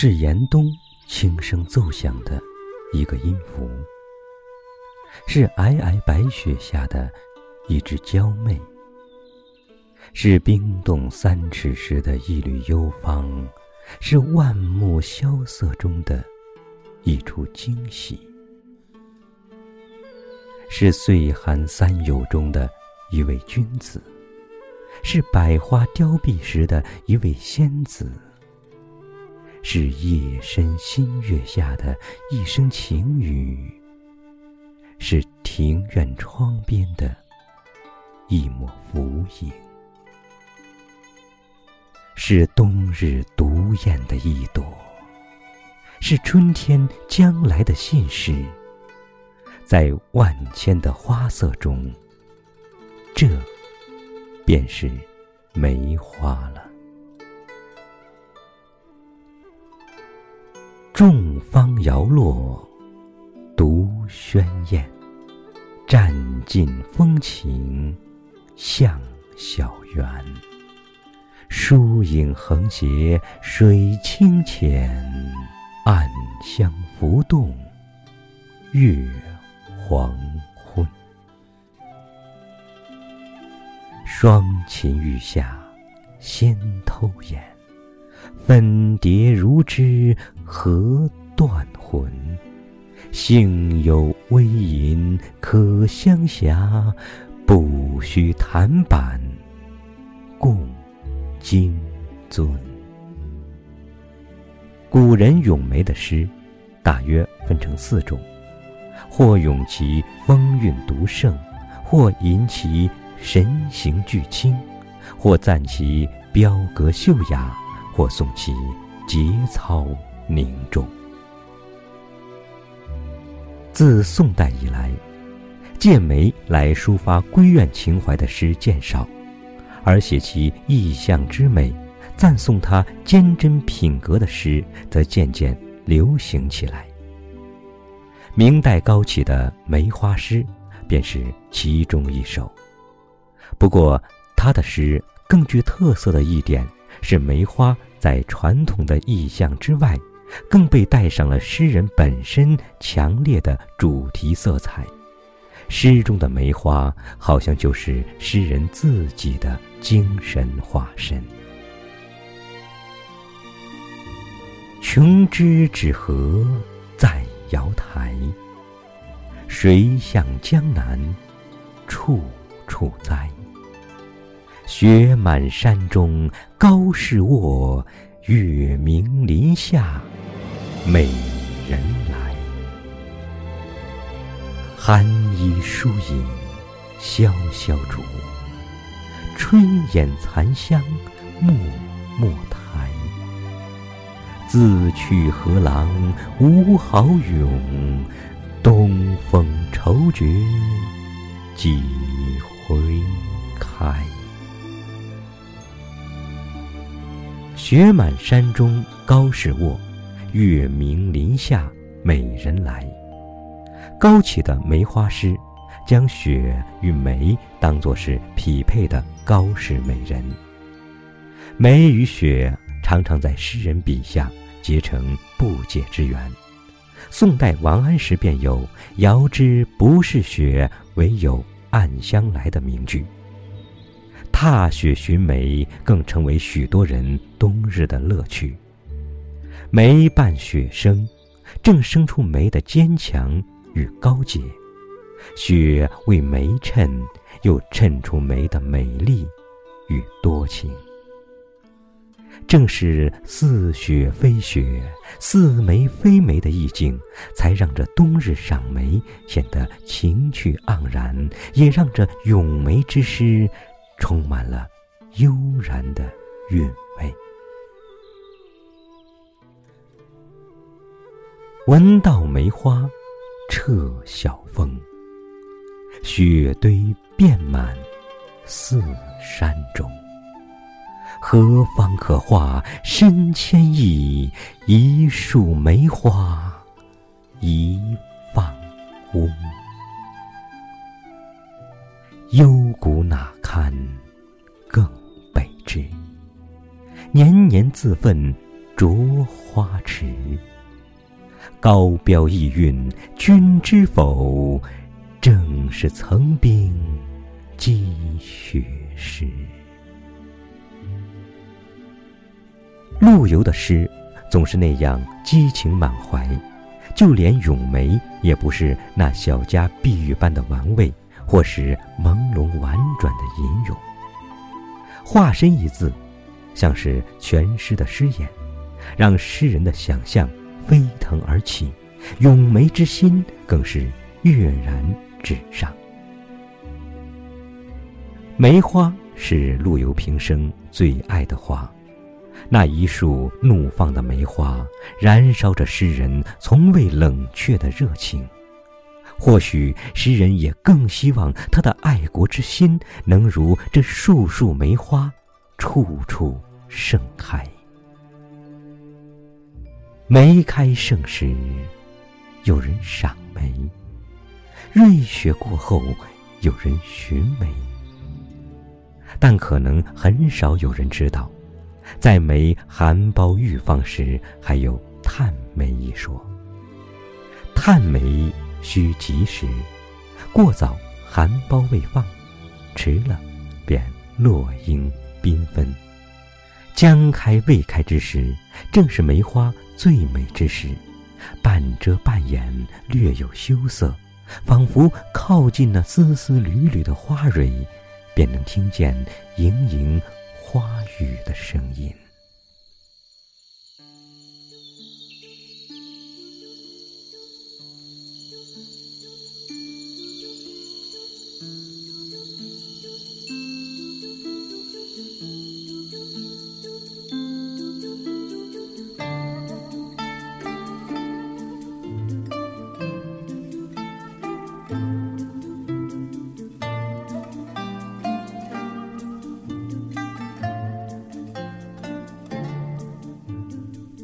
是严冬轻声奏响的一个音符，是皑皑白雪下的一只娇媚，是冰冻三尺时的一缕幽芳，是万木萧瑟中的一出惊喜，是岁寒三友中的一位君子，是百花凋敝时的一位仙子。是夜深新月下的一声情语，是庭院窗边的一抹浮影，是冬日独艳的一朵，是春天将来的信使。在万千的花色中，这便是梅花了。众芳摇落，独轩艳。占尽风情，向小园。疏影横斜，水清浅，暗香浮动，月黄昏。双禽欲下，先偷眼。粉蝶如织，何断魂？幸有微吟可相狎，不须弹板共金樽。古人咏梅的诗，大约分成四种：或咏其风韵独盛，或吟其神形俱清，或赞其标格秀雅。或颂其节操凝重。自宋代以来，借梅来抒发闺怨情怀的诗渐少，而写其意象之美、赞颂他坚贞品格的诗则渐渐流行起来。明代高启的梅花诗便是其中一首。不过，他的诗更具特色的一点是梅花。在传统的意象之外，更被带上了诗人本身强烈的主题色彩。诗中的梅花，好像就是诗人自己的精神化身。琼枝纸荷在瑶台，谁向江南处处栽？雪满山中高士卧，月明林下美人来。寒衣疏影萧萧竹，春眼残香脉脉台。自去何郎无好咏，东风愁绝几回开。雪满山中高士卧，月明林下美人来。高启的梅花诗，将雪与梅当作是匹配的高士美人。梅与雪常常在诗人笔下结成不解之缘。宋代王安石便有“遥知不是雪，唯有暗香来”的名句。踏雪寻梅，更成为许多人冬日的乐趣。梅伴雪生，正生出梅的坚强与高洁；雪为梅衬，又衬出梅的美丽与多情。正是似雪非雪，似梅非梅的意境，才让这冬日赏梅显得情趣盎然，也让这咏梅之诗。充满了悠然的韵味。闻道梅花彻晓风，雪堆遍满四山中。何方可画身千亿？一树梅花一放翁。幽谷哪堪更北之？年年自奋着花池。高标意韵，君知否？正是层冰积雪时。陆游的诗总是那样激情满怀，就连咏梅也不是那小家碧玉般的玩味，或是朦胧婉转的吟咏。化身一字，像是全诗的诗眼，让诗人的想象飞腾而起，咏梅之心更是跃然纸上。梅花是陆游平生最爱的花，那一束怒放的梅花，燃烧着诗人从未冷却的热情。或许诗人也更希望他的爱国之心能如这树树梅花，处处盛开。梅开盛时，有人赏梅；瑞雪过后，有人寻梅。但可能很少有人知道，在梅含苞欲放时，还有探梅一说。探梅。需及时，过早含苞未放，迟了便落英缤纷。将开未开之时，正是梅花最美之时，半遮半掩，略有羞涩，仿佛靠近那丝丝缕缕的花蕊，便能听见盈盈花语的声音。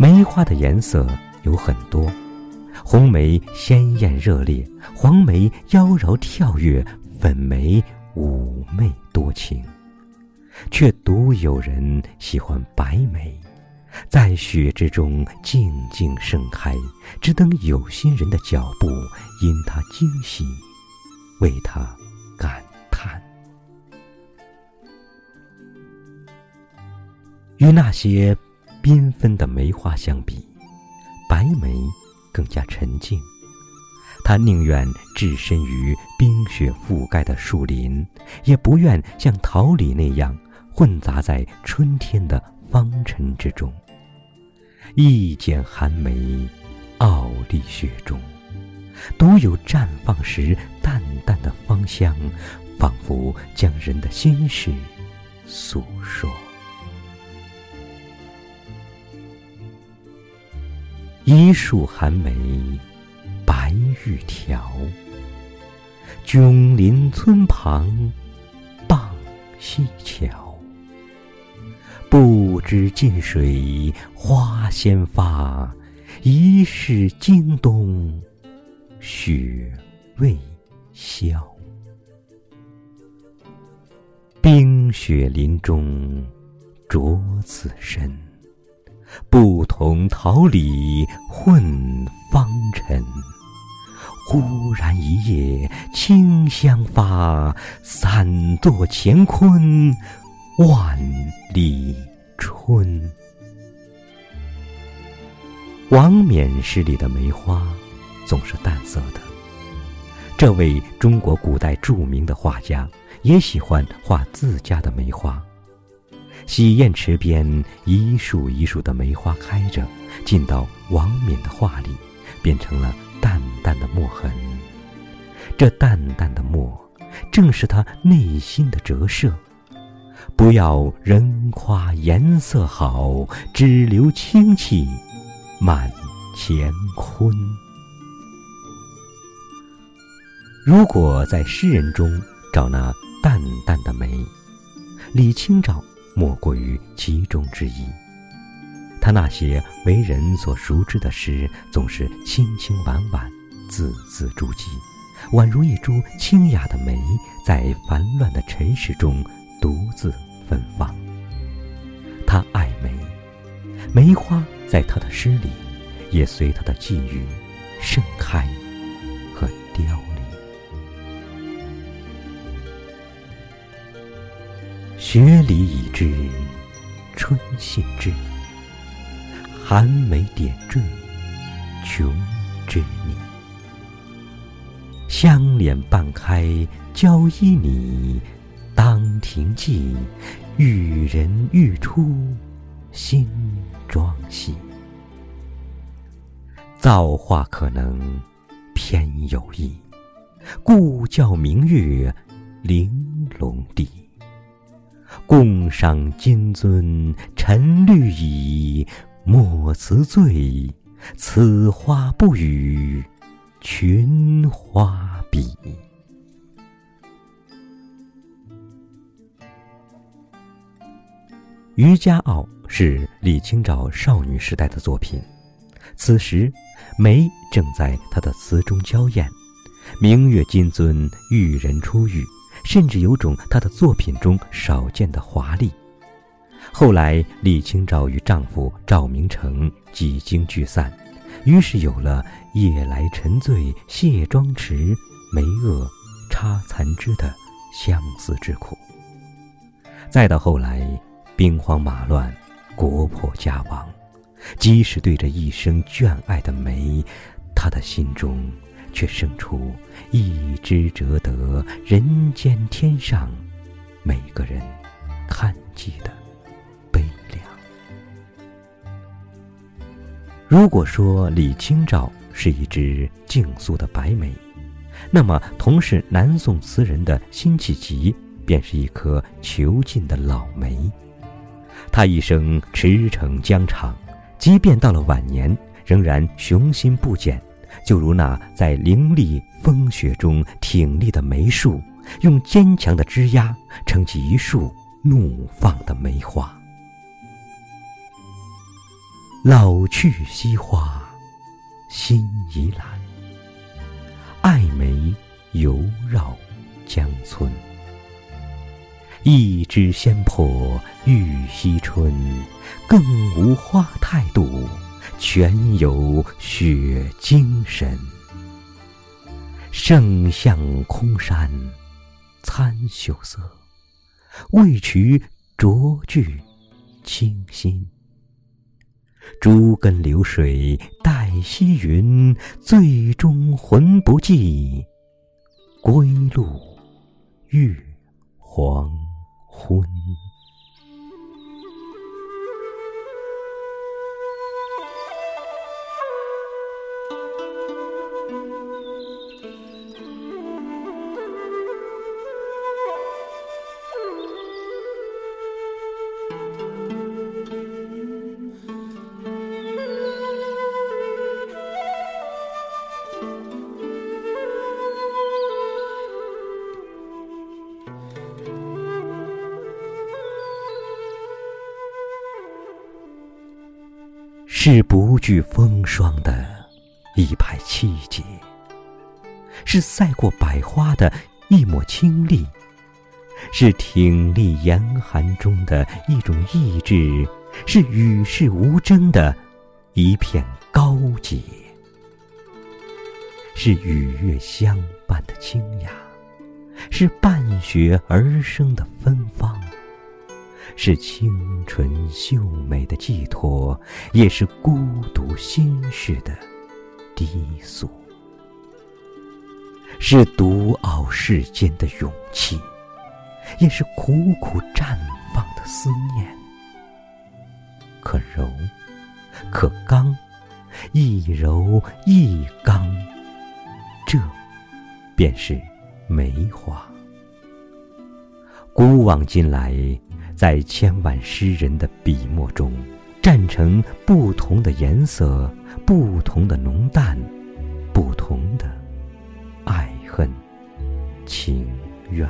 梅花的颜色有很多，红梅鲜艳热烈，黄梅妖娆跳跃，粉梅妩媚多情，却独有人喜欢白梅，在雪之中静静盛开，只等有心人的脚步，因它惊喜，为它感叹。与那些。缤纷的梅花相比，白梅更加沉静。它宁愿置身于冰雪覆盖的树林，也不愿像桃李那样混杂在春天的芳尘之中。一剪寒梅，傲立雪中，独有绽放时淡淡的芳香，仿佛将人的心事诉说。一树寒梅，白玉条。迥临村旁，傍溪桥。不知近水花先发，疑是经冬雪未消。冰雪林中，着此身。不同桃李混芳尘，忽然一夜清香发，散作乾坤万里春。王冕诗里的梅花总是淡色的，这位中国古代著名的画家也喜欢画自家的梅花。洗砚池边，一树一树的梅花开着，进到王冕的画里，变成了淡淡的墨痕。这淡淡的墨，正是他内心的折射。不要人夸颜色好，只留清气满乾坤。如果在诗人中找那淡淡的梅，李清照。莫过于其中之一。他那些为人所熟知的诗，总是清清婉婉，字字珠玑，宛如一株清雅的梅，在繁乱的尘世中独自芬芳。他爱梅，梅花在他的诗里，也随他的际遇盛开和凋雪里已知春信至，寒梅点缀琼枝腻。香脸半开娇依你，当庭记，玉人欲出新妆戏。造化可能偏有意，故教明月玲珑地。共赏金樽沉绿蚁，莫辞醉，此花不语群花比。《渔家傲》是李清照少女时代的作品，此时。梅正在她的词中娇艳，明月金樽，玉人初遇，甚至有种他的作品中少见的华丽。后来，李清照与丈夫赵明诚几经聚散，于是有了“夜来沉醉卸妆迟，梅萼插残枝”的相思之苦。再到后来，兵荒马乱，国破家亡。即使对着一生眷爱的梅，他的心中却生出一枝折得人间天上每个人看记的悲凉。如果说李清照是一只静肃的白梅，那么同是南宋词人的辛弃疾便是一颗囚禁的老梅。他一生驰骋疆场。即便到了晚年，仍然雄心不减，就如那在凌厉风雪中挺立的梅树，用坚强的枝桠撑起一树怒放的梅花。老去西花，新已懒，爱梅犹绕江村。一枝鲜破玉溪春，更无花态度，全有雪精神。圣向空山参秀色，未取拙句清新。诸根流水带溪云，最终魂不寄，归路月是不惧风霜的一派气节，是赛过百花的一抹清丽，是挺立严寒中的一种意志，是与世无争的一片高洁，是与月相伴的清雅，是伴雪而生的芬芳。是清纯秀美的寄托，也是孤独心事的低诉；是独傲世间的勇气，也是苦苦绽放的思念。可柔，可刚，一柔一刚，这便是梅花。古往今来。在千万诗人的笔墨中，蘸成不同的颜色，不同的浓淡，不同的爱恨情愿。